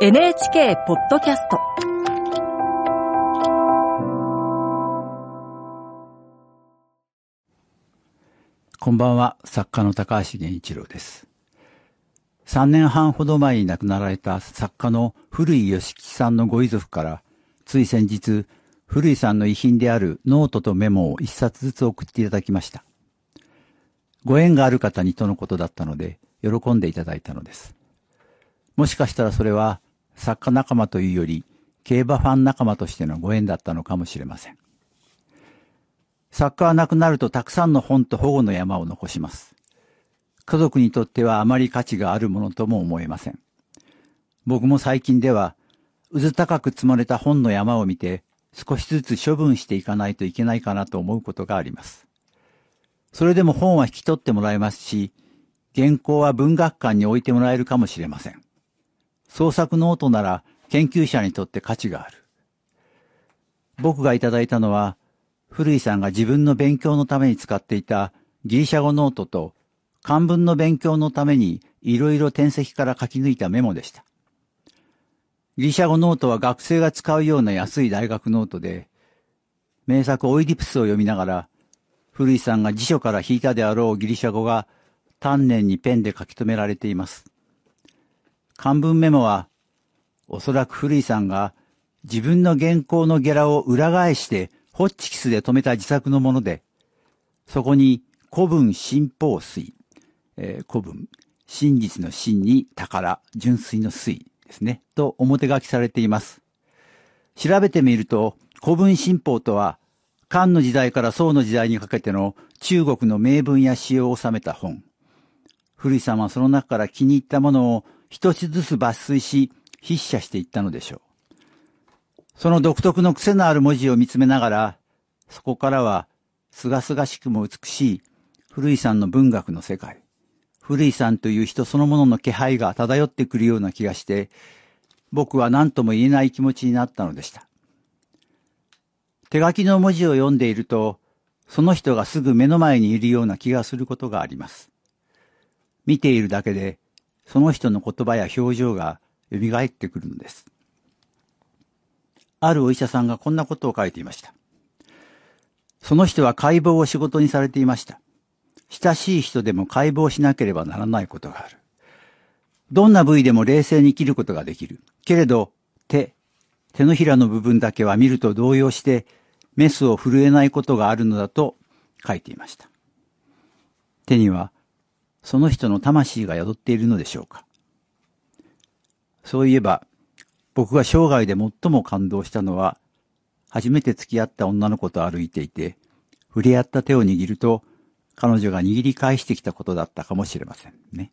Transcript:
NHK ポッドキャストこんばんは、作家の高橋源一郎です。3年半ほど前に亡くなられた作家の古井義吉さんのご遺族から、つい先日、古井さんの遺品であるノートとメモを一冊ずつ送っていただきました。ご縁がある方にとのことだったので、喜んでいただいたのです。もしかしたらそれは、作家仲間というより、競馬ファン仲間としてのご縁だったのかもしれません。作家は亡くなるとたくさんの本と保護の山を残します。家族にとってはあまり価値があるものとも思えません。僕も最近では、うず高く積まれた本の山を見て、少しずつ処分していかないといけないかなと思うことがあります。それでも本は引き取ってもらえますし、原稿は文学館に置いてもらえるかもしれません。創作ノートなら研究者にとって価値がある。僕がいただいたのは、古井さんが自分の勉強のために使っていたギリシャ語ノートと漢文の勉強のためにいろいろ典籍から書き抜いたメモでした。ギリシャ語ノートは学生が使うような安い大学ノートで、名作オイディプスを読みながら、古井さんが辞書から引いたであろうギリシャ語が丹念にペンで書き留められています。漢文メモは、おそらく古井さんが自分の原稿のゲラを裏返してホッチキスで留めた自作のもので、そこに古文新法水、えー古文、真実の真に宝、純粋の水ですね、と表書きされています。調べてみると、古文新法とは、漢の時代から宋の時代にかけての中国の名文や詩を収めた本。古井さんはその中から気に入ったものを一つずつ抜粋し、筆写していったのでしょう。その独特の癖のある文字を見つめながら、そこからは、すがすがしくも美しい、古井さんの文学の世界、古井さんという人そのものの気配が漂ってくるような気がして、僕は何とも言えない気持ちになったのでした。手書きの文字を読んでいると、その人がすぐ目の前にいるような気がすることがあります。見ているだけで、その人の言葉や表情が蘇ってくるのです。あるお医者さんがこんなことを書いていました。その人は解剖を仕事にされていました。親しい人でも解剖しなければならないことがある。どんな部位でも冷静に切ることができる。けれど、手、手のひらの部分だけは見ると動揺して、メスを震えないことがあるのだと書いていました。手には、その人の魂が宿っているのでしょうか？そういえば、僕が生涯で最も感動したのは、初めて付き合った女の子と歩いていて、触れ合った手を握ると、彼女が握り返してきたことだったかもしれませんね。